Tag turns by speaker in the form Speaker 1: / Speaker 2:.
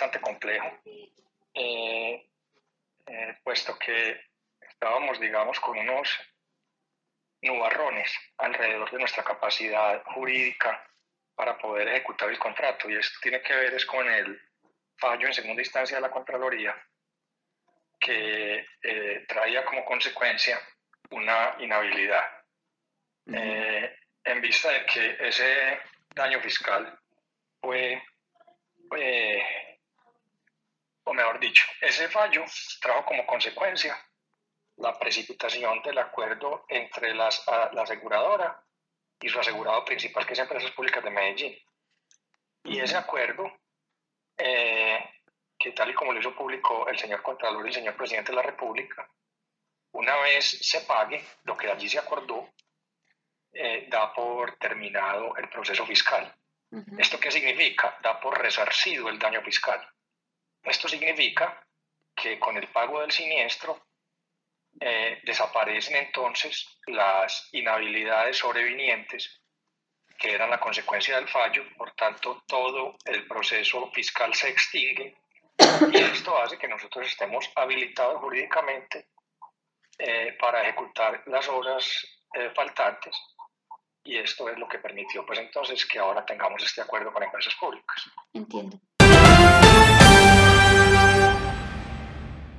Speaker 1: bastante complejo, eh, eh, puesto que estábamos, digamos, con unos nubarrones alrededor de nuestra capacidad jurídica para poder ejecutar el contrato. Y esto tiene que ver es con el fallo en segunda instancia de la Contraloría, que eh, traía como consecuencia una inhabilidad. Eh, en vista de que ese daño fiscal fue dicho, ese fallo trajo como consecuencia la precipitación del acuerdo entre las, la aseguradora y su asegurado principal, que es Empresas Públicas de Medellín. Y ese acuerdo, eh, que tal y como lo hizo público el señor Contralor y el señor Presidente de la República, una vez se pague lo que allí se acordó, eh, da por terminado el proceso fiscal. ¿Esto qué significa? Da por resarcido el daño fiscal. Esto significa que con el pago del siniestro eh, desaparecen entonces las inhabilidades sobrevinientes que eran la consecuencia del fallo, por tanto todo el proceso fiscal se extingue y esto hace que nosotros estemos habilitados jurídicamente eh, para ejecutar las obras eh, faltantes y esto es lo que permitió pues entonces que ahora tengamos este acuerdo con empresas públicas.
Speaker 2: Entiendo.